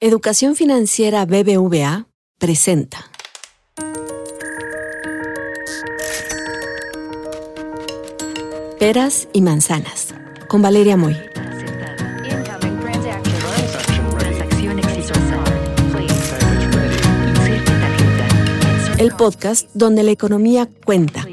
Educación Financiera BBVA presenta. Peras y manzanas con Valeria Moy. El podcast donde la economía cuenta.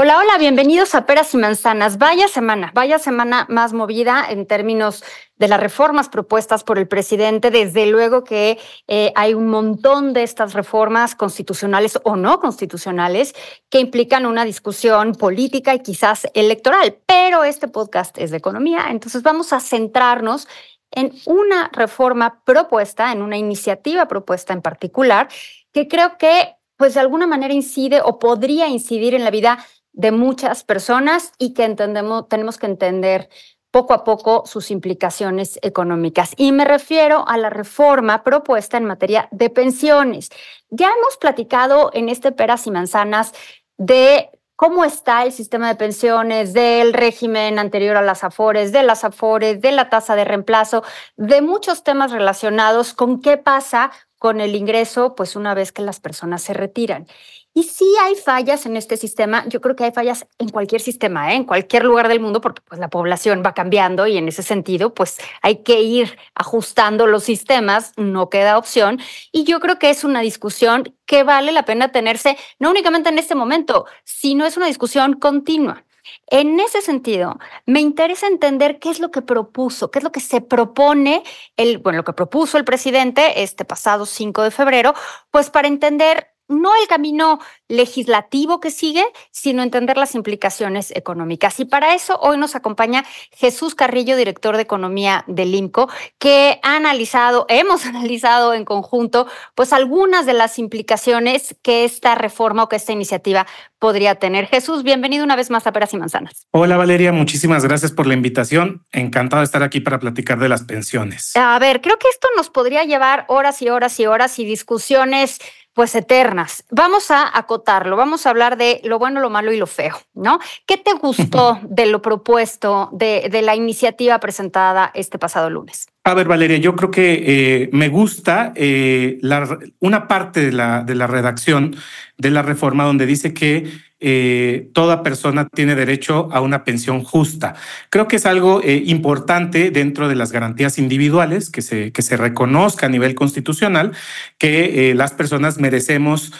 Hola, hola, bienvenidos a Peras y Manzanas. Vaya semana, vaya semana más movida en términos de las reformas propuestas por el presidente. Desde luego que eh, hay un montón de estas reformas constitucionales o no constitucionales que implican una discusión política y quizás electoral, pero este podcast es de economía, entonces vamos a centrarnos en una reforma propuesta, en una iniciativa propuesta en particular, que creo que pues de alguna manera incide o podría incidir en la vida de muchas personas y que entendemos, tenemos que entender poco a poco sus implicaciones económicas. Y me refiero a la reforma propuesta en materia de pensiones. Ya hemos platicado en este Peras y Manzanas de cómo está el sistema de pensiones, del régimen anterior a las AFORES, de las AFORES, de la tasa de reemplazo, de muchos temas relacionados con qué pasa con el ingreso, pues una vez que las personas se retiran. Y sí hay fallas en este sistema, yo creo que hay fallas en cualquier sistema, ¿eh? en cualquier lugar del mundo, porque pues, la población va cambiando y en ese sentido, pues hay que ir ajustando los sistemas, no queda opción. Y yo creo que es una discusión que vale la pena tenerse, no únicamente en este momento, sino es una discusión continua. En ese sentido, me interesa entender qué es lo que propuso, qué es lo que se propone, el, bueno, lo que propuso el presidente este pasado 5 de febrero, pues para entender no el camino legislativo que sigue, sino entender las implicaciones económicas. Y para eso hoy nos acompaña Jesús Carrillo, director de Economía del IMCO, que ha analizado, hemos analizado en conjunto, pues algunas de las implicaciones que esta reforma o que esta iniciativa podría tener. Jesús, bienvenido una vez más a Peras y Manzanas. Hola Valeria, muchísimas gracias por la invitación. Encantado de estar aquí para platicar de las pensiones. A ver, creo que esto nos podría llevar horas y horas y horas y discusiones pues eternas. Vamos a acotarlo, vamos a hablar de lo bueno, lo malo y lo feo, ¿no? ¿Qué te gustó de lo propuesto, de, de la iniciativa presentada este pasado lunes? A ver, Valeria, yo creo que eh, me gusta eh, la, una parte de la, de la redacción de la reforma donde dice que eh, toda persona tiene derecho a una pensión justa. Creo que es algo eh, importante dentro de las garantías individuales que se, que se reconozca a nivel constitucional que eh, las personas merecemos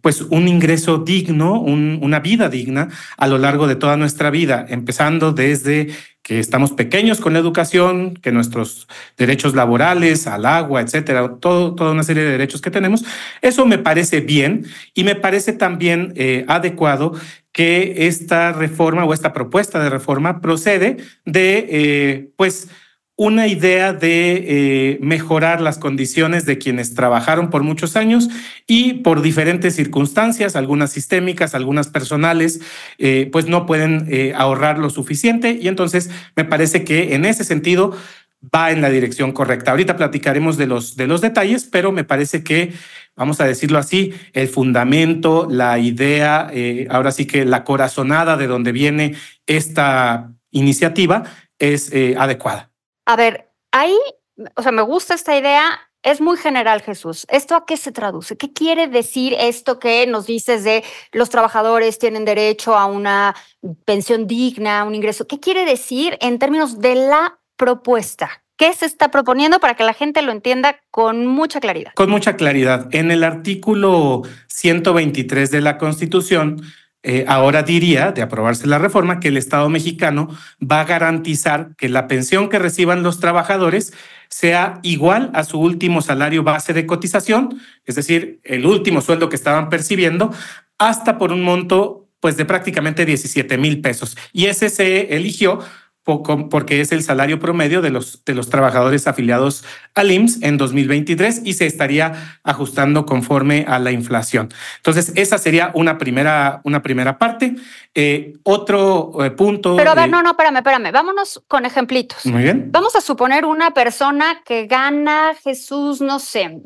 pues un ingreso digno, un, una vida digna a lo largo de toda nuestra vida, empezando desde que estamos pequeños con la educación, que nuestros derechos laborales, al agua, etcétera, todo, toda una serie de derechos que tenemos. Eso me parece bien y me parece también eh, adecuado que esta reforma o esta propuesta de reforma procede de, eh, pues, una idea de eh, mejorar las condiciones de quienes trabajaron por muchos años y por diferentes circunstancias, algunas sistémicas, algunas personales, eh, pues no pueden eh, ahorrar lo suficiente y entonces me parece que en ese sentido va en la dirección correcta. Ahorita platicaremos de los, de los detalles, pero me parece que, vamos a decirlo así, el fundamento, la idea, ahora sí que la corazonada de donde viene esta iniciativa es adecuada. A ver, ahí, o sea, me gusta esta idea. Es muy general, Jesús. ¿Esto a qué se traduce? ¿Qué quiere decir esto que nos dices de los trabajadores tienen derecho a una pensión digna, un ingreso? ¿Qué quiere decir en términos de la propuesta? ¿Qué se está proponiendo para que la gente lo entienda con mucha claridad? Con mucha claridad. En el artículo 123 de la Constitución eh, ahora diría, de aprobarse la reforma, que el Estado mexicano va a garantizar que la pensión que reciban los trabajadores sea igual a su último salario base de cotización, es decir, el último sueldo que estaban percibiendo, hasta por un monto pues de prácticamente 17 mil pesos. Y ese se eligió porque es el salario promedio de los, de los trabajadores afiliados al IMSS en 2023 y se estaría ajustando conforme a la inflación. Entonces, esa sería una primera, una primera parte. Eh, otro eh, punto. Pero a ver, no, no, espérame, espérame. Vámonos con ejemplitos. Muy bien. Vamos a suponer una persona que gana, Jesús, no sé,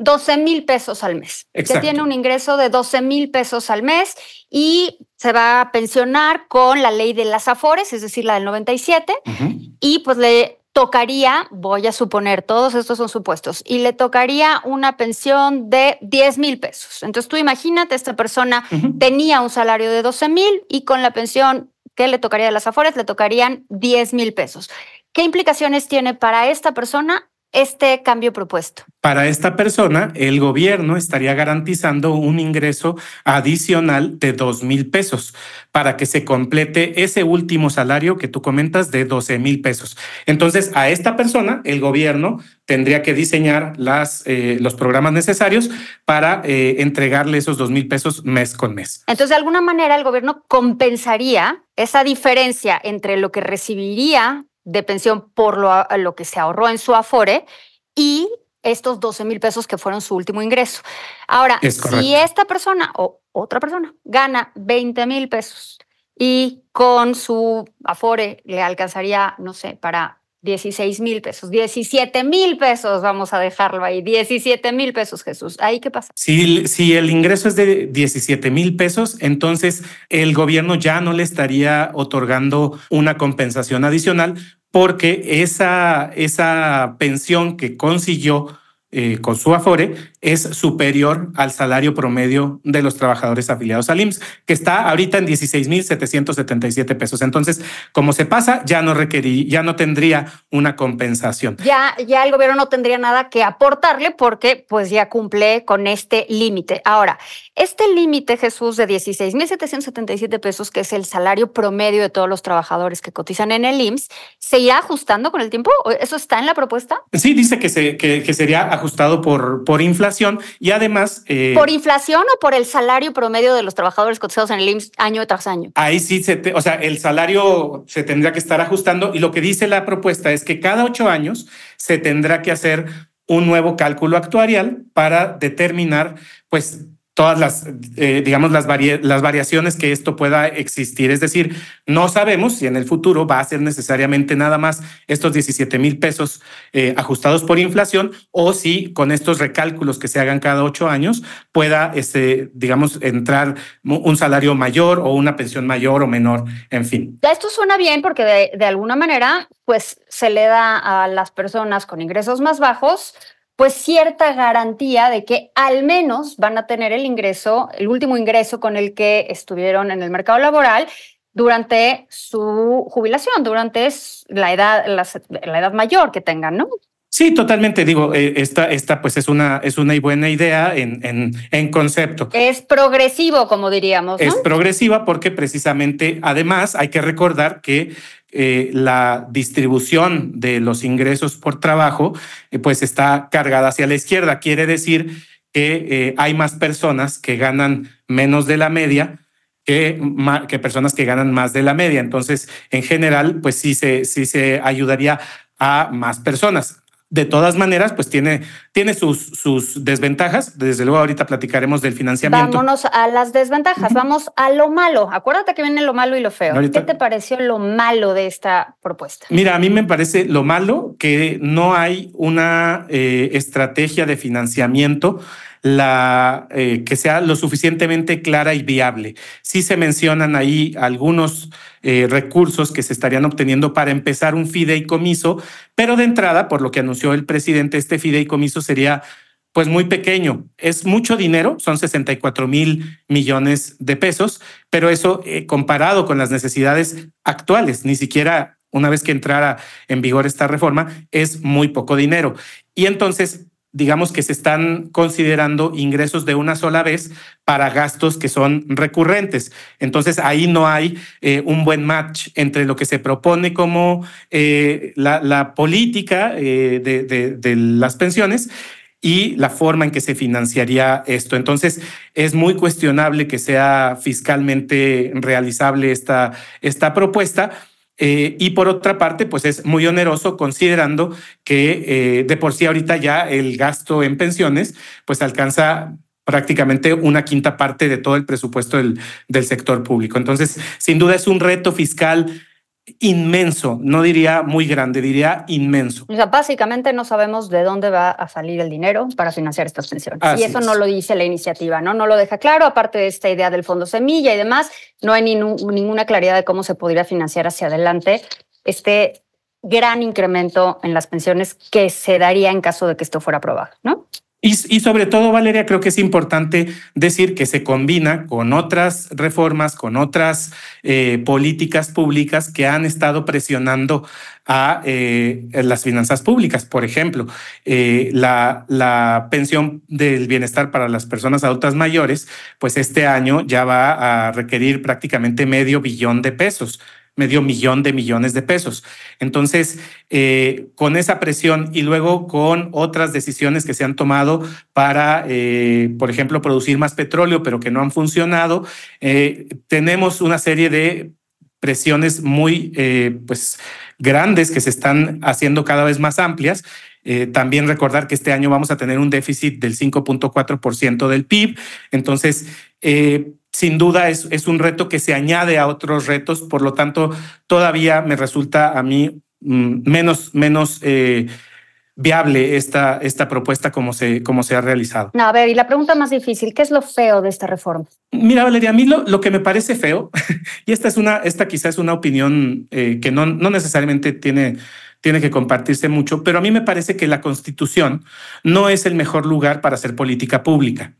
12 mil pesos al mes, Exacto. que tiene un ingreso de 12 mil pesos al mes y se va a pensionar con la ley de las Afores, es decir, la del 97, Ujú. y pues le tocaría, voy a suponer, todos estos son supuestos, y le tocaría una pensión de 10 mil pesos. Entonces tú imagínate, esta persona tenía un salario de 12 mil y con la pensión que le tocaría de las Afores le tocarían 10 mil pesos. ¿Qué implicaciones tiene para esta persona este cambio propuesto? Para esta persona, el gobierno estaría garantizando un ingreso adicional de dos mil pesos para que se complete ese último salario que tú comentas de 12 mil pesos. Entonces, a esta persona, el gobierno tendría que diseñar las, eh, los programas necesarios para eh, entregarle esos dos mil pesos mes con mes. Entonces, de alguna manera, el gobierno compensaría esa diferencia entre lo que recibiría de pensión por lo, lo que se ahorró en su Afore y estos 12 mil pesos que fueron su último ingreso. Ahora, Es si esta persona o otra persona gana 20 mil pesos y con su Afore le alcanzaría, no sé, para 16 mil pesos, 17 mil pesos, vamos a dejarlo ahí, 17 mil pesos, Jesús. ¿Ahí qué pasa? Si, si el ingreso es de 17 mil pesos, entonces el gobierno ya no le estaría otorgando una compensación adicional porque esa, esa pensión que consiguió eh, con su Afore es superior al salario promedio de los trabajadores afiliados al IMSS, que está ahorita en 16 mil 777 pesos. Entonces, como se pasa, ya no ya no tendría una compensación. ya, ya el gobierno no tendría nada que aportarle porque pues ya cumple con este límite. Ahora, este límite, Jesús, de 16.777 pesos, que es el salario promedio de todos los trabajadores que cotizan en el IMSS, ¿se irá ajustando con el tiempo? ¿O ¿Eso está en la propuesta? Sí, dice que, se, que, que sería ajustado por, por inflación y además... eh, ¿Por inflación o por el salario promedio de los trabajadores cotizados en el IMSS año tras año? Ahí sí, se te- o sea, el salario se tendrá que estar ajustando y lo que dice la propuesta es que cada ocho años se tendrá que hacer un nuevo cálculo actuarial para determinar, pues, todas las, eh, digamos, las, varia- las variaciones que esto pueda existir. Es decir, no sabemos si en el futuro va a ser necesariamente nada más estos 17 mil pesos eh, ajustados por inflación o si con estos recálculos que se hagan cada ocho años pueda, este, digamos, entrar un salario mayor o una pensión mayor o menor, en fin. Esto suena bien porque de, de alguna manera, pues se le da a las personas con ingresos más bajos, pues cierta garantía de que al menos van a tener el ingreso, el último ingreso con el que estuvieron en el mercado laboral durante su jubilación, durante la edad, la, la edad mayor que tengan, ¿no? Sí, totalmente. Digo, eh, esta, esta pues es una, es una buena idea en, en, en concepto. Es progresivo, como diríamos, ¿no? Es progresiva porque precisamente, además, hay que recordar que eh, la distribución de los ingresos por trabajo, eh, pues está cargada hacia la izquierda. Quiere decir que eh, hay más personas que ganan menos de la media que, que personas que ganan más de la media. Entonces, en general, pues sí se, sí se ayudaría a más personas. De todas maneras, pues tiene, tiene sus, sus desventajas. Desde luego, ahorita platicaremos del financiamiento. Vámonos a las desventajas, vamos a lo malo. Acuérdate que viene lo malo y lo feo. Ahorita- ¿Qué te pareció lo malo de esta propuesta? Mira, a mí me parece lo malo que no hay una eh, estrategia de financiamiento eh, que sea lo suficientemente clara y viable. Sí se mencionan ahí algunos eh, recursos que se estarían obteniendo para empezar un fideicomiso, pero de entrada, por lo que anunció el presidente, este fideicomiso sería pues muy pequeño. Es mucho dinero, son 64 mil millones de pesos, pero eso eh, comparado con las necesidades actuales, ni siquiera una vez que entrara en vigor esta reforma, es muy poco dinero. Y entonces, digamos que se están considerando ingresos de una sola vez para gastos que son recurrentes. Entonces, ahí no hay eh, un buen match entre lo que se propone como eh, la, política eh, de, de, de las pensiones y la forma en que se financiaría esto. Entonces, es muy cuestionable que sea fiscalmente realizable esta, esta propuesta. Eh, y por otra parte, pues es muy oneroso considerando que eh, de por sí ahorita ya el gasto en pensiones pues alcanza prácticamente una quinta parte de todo el presupuesto del, del sector público. Entonces, sin duda es un reto fiscal inmenso, no diría muy grande, diría inmenso. O sea, básicamente no sabemos de dónde va a salir el dinero para financiar estas pensiones. y eso no lo dice la iniciativa, ¿no? No lo deja claro, aparte de esta idea del fondo semilla y demás, no hay ninguna claridad de cómo se podría financiar hacia adelante este gran incremento en las pensiones que se daría en caso de que esto fuera aprobado, ¿no? Y, sobre todo, Valeria, creo que es importante decir que se combina con otras reformas, con otras eh, políticas públicas que han estado presionando a eh, las finanzas públicas. Por ejemplo, eh, la, la pensión del bienestar para las personas adultas mayores, pues este año ya va a requerir prácticamente medio billón de pesos medio millón de millones de pesos. Entonces, eh, con esa presión y luego con otras decisiones que se han tomado para, eh, por ejemplo, producir más petróleo, pero que no han funcionado, eh, tenemos una serie de presiones muy pues, grandes que se están haciendo cada vez más amplias. también recordar que este año vamos a tener un déficit del 5.4% del PIB. Entonces, sin duda es, es un reto que se añade a otros retos, por lo tanto, todavía me resulta a mí mm, menos, menos eh, viable esta, esta propuesta como se, como se ha realizado. a ver, y la pregunta más difícil, ¿qué es lo feo de esta reforma? Mira, Valeria, a mí lo, lo que me parece feo, y esta es una, esta quizás es una opinión eh, que no, no necesariamente tiene tiene que compartirse mucho, pero a mí me parece que la constitución no es el mejor lugar para hacer política pública.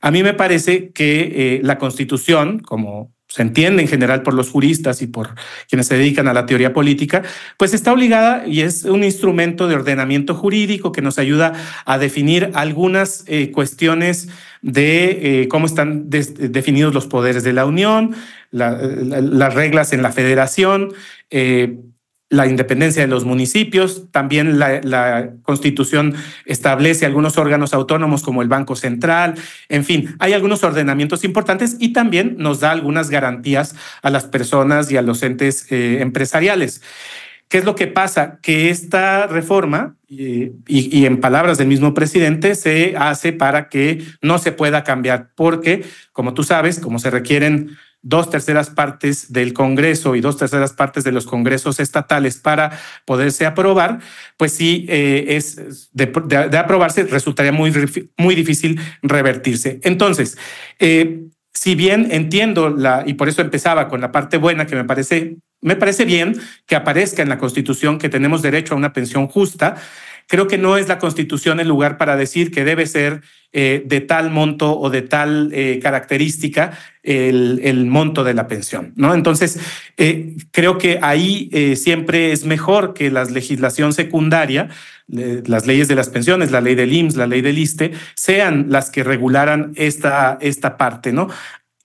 A mí me parece que eh, la Constitución, como se entiende en general por los juristas y por quienes se dedican a la teoría política, pues está obligada y es un instrumento de ordenamiento jurídico que nos ayuda a definir algunas eh, cuestiones de eh, cómo están definidos los poderes de la Unión, las reglas en la federación, la independencia de los municipios, también la, constitución establece algunos órganos autónomos como el Banco Central, en fin, hay algunos ordenamientos importantes y también nos da algunas garantías a las personas y a los entes eh, empresariales. ¿Qué es lo que pasa? Que esta reforma, y, y, en palabras del mismo presidente, se hace para que no se pueda cambiar, porque, como tú sabes, como se requieren dos terceras partes del Congreso y dos terceras partes de los congresos estatales para poderse aprobar, pues sí, eh, es de, aprobarse, resultaría muy, muy difícil revertirse. Entonces, eh, si bien entiendo la, y por eso empezaba con la parte buena que me parece, me parece bien que aparezca en la Constitución que tenemos derecho a una pensión justa, creo que no es la Constitución el lugar para decir que debe ser eh, de tal monto o de tal eh, característica el, monto de la pensión. ¿no? Entonces, eh, creo que ahí siempre es mejor que la legislación secundaria, las leyes de las pensiones, la ley del IMSS, la ley del ISTE, sean las que regularan esta, esta parte. ¿no?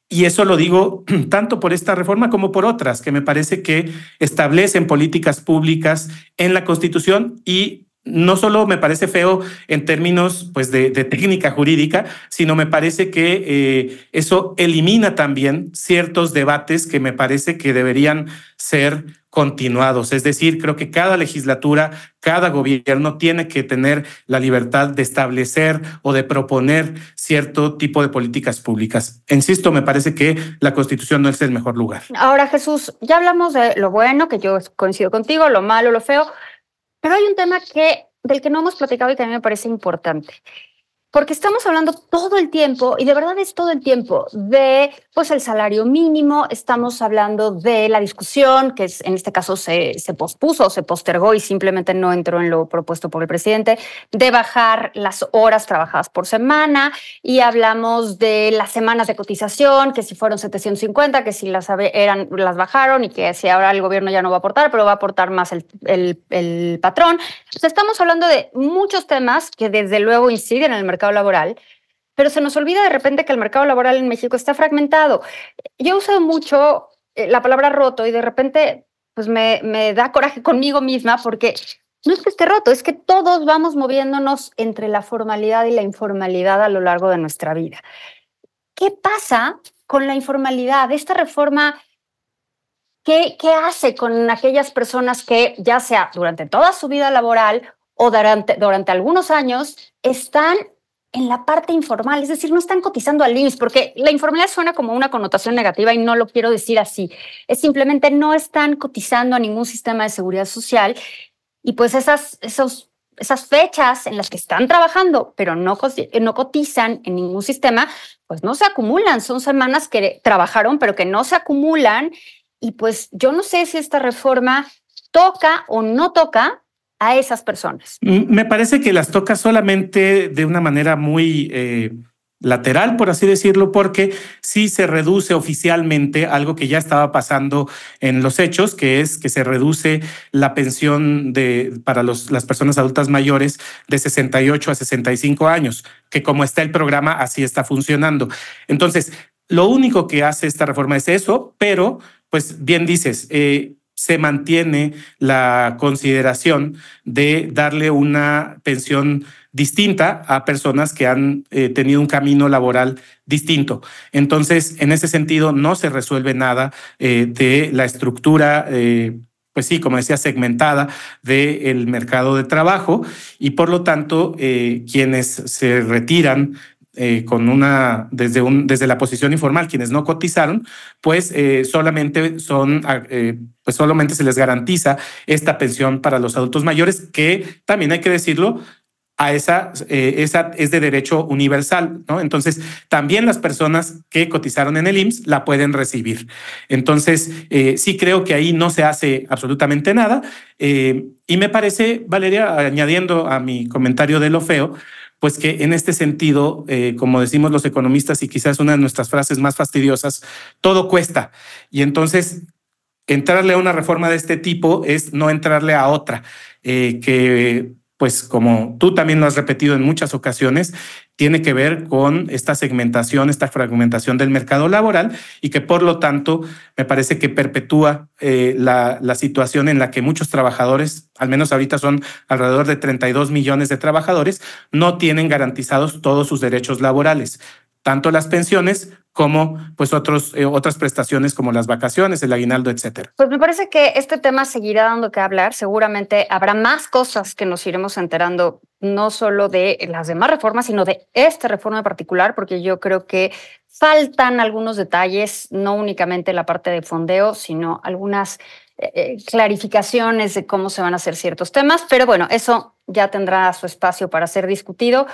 Y eso lo digo tanto por esta reforma como por otras, que me parece que establecen políticas públicas en la Constitución y no solo me parece feo en términos pues, de, técnica jurídica, sino me parece que eh, eso elimina también ciertos debates que me parece que deberían ser continuados. Es decir, creo que cada legislatura, cada gobierno tiene que tener la libertad de establecer o de proponer cierto tipo de políticas públicas. Insisto, me parece que la constitución no es el mejor lugar. Ahora, Jesús, ya hablamos de lo bueno, que yo coincido contigo, lo malo, lo feo. Pero hay un tema que, del que no hemos platicado y que a mí me parece importante porque estamos hablando todo el tiempo, y de verdad es todo el tiempo, de pues el salario mínimo, estamos hablando de la discusión, que es, en este caso se, se pospuso, se postergó y simplemente no entró en lo propuesto por el presidente, de bajar las horas trabajadas por semana, y hablamos de las semanas de cotización, que si fueron 750, que si las, eran, las bajaron y que si ahora el gobierno ya no va a aportar, pero va a aportar más el, el, patrón. Estamos hablando de muchos temas que desde luego inciden en el mercado laboral, pero se nos olvida de repente que el mercado laboral en México está fragmentado. Yo uso mucho eh, la palabra roto y de repente pues me, me da coraje conmigo misma porque no es que esté roto, es que todos vamos moviéndonos entre la formalidad y la informalidad a lo largo de nuestra vida. ¿Qué pasa con la informalidad? Esta reforma, ¿qué, qué hace con aquellas personas que ya sea durante toda su vida laboral o durante, durante algunos años están en la parte informal, es decir, no están cotizando al IMSS, porque la informalidad suena como una connotación negativa y no lo quiero decir así. Es simplemente no están cotizando a ningún sistema de seguridad social y pues esas, esos, esas fechas en las que están trabajando, pero no, no cotizan en ningún sistema, pues no se acumulan. Son semanas que trabajaron, pero que no se acumulan. Y pues yo no sé si esta reforma toca o no toca a esas personas? Mm, me parece que las toca solamente de una manera muy eh, lateral, por así decirlo, porque sí se reduce oficialmente algo que ya estaba pasando en los hechos, que es que se reduce la pensión de, para las personas adultas mayores de 68 a 65 años, que como está el programa, así está funcionando. Entonces, lo único que hace esta reforma es eso, pero, pues bien dices, eh, se mantiene la consideración de darle una pensión distinta a personas que han eh, tenido un camino laboral distinto. Entonces, en ese sentido, no se resuelve nada eh, de la estructura. Eh, pues sí, como decía, segmentada del mercado de trabajo y por lo tanto quienes se retiran eh, con una desde un desde la posición informal quienes no cotizaron pues eh, solamente son ah, eh, pues solamente se les garantiza esta pensión para los adultos mayores que también hay que decirlo a esa, esa es de derecho universal, ¿no? Entonces, también las personas que cotizaron en el IMSS la pueden recibir. Entonces, sí creo que ahí no se hace absolutamente nada. y me parece, Valeria, añadiendo a mi comentario de lo feo, pues que en este sentido, eh, como decimos los economistas y quizás una de nuestras frases más fastidiosas, todo cuesta. Y entonces, entrarle a una reforma de este tipo es no entrarle a otra, eh, que pues como tú también lo has repetido en muchas ocasiones, tiene que ver con esta segmentación, esta fragmentación del mercado laboral y que por lo tanto me parece que perpetúa eh, la, la, situación en la que muchos trabajadores, al menos ahorita son alrededor de 32 millones de trabajadores, no tienen garantizados todos sus derechos laborales tanto las pensiones como pues otros, eh, otras prestaciones como las vacaciones, el aguinaldo, etcétera. Pues me parece que este tema seguirá dando que hablar. Seguramente habrá más cosas que nos iremos enterando, no solo de las demás reformas, sino de esta reforma en particular, porque yo creo que faltan algunos detalles, no únicamente la parte de fondeo, sino algunas eh, eh, clarificaciones de cómo se van a hacer ciertos temas. Pero bueno, eso ya tendrá su espacio para ser discutido.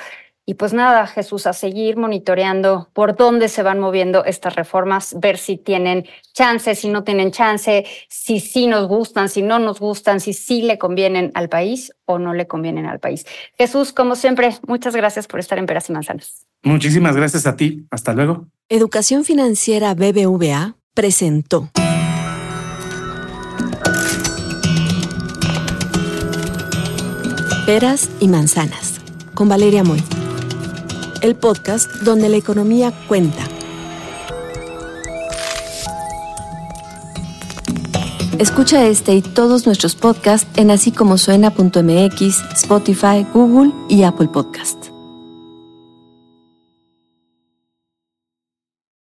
Y pues nada, Jesús, a seguir monitoreando por dónde se van moviendo estas reformas, ver si tienen chance, si no tienen chance, si sí nos gustan, si no nos gustan, si sí le convienen al país o no le convienen al país. Jesús, como siempre, muchas gracias por estar en Peras y Manzanas. Muchísimas gracias a ti. Hasta luego. Educación Financiera BBVA presentó. Peras y Manzanas con Valeria Moy el podcast donde la economía cuenta. Escucha este y todos nuestros podcasts en así como suena.mx, Spotify, Google y Apple Podcast.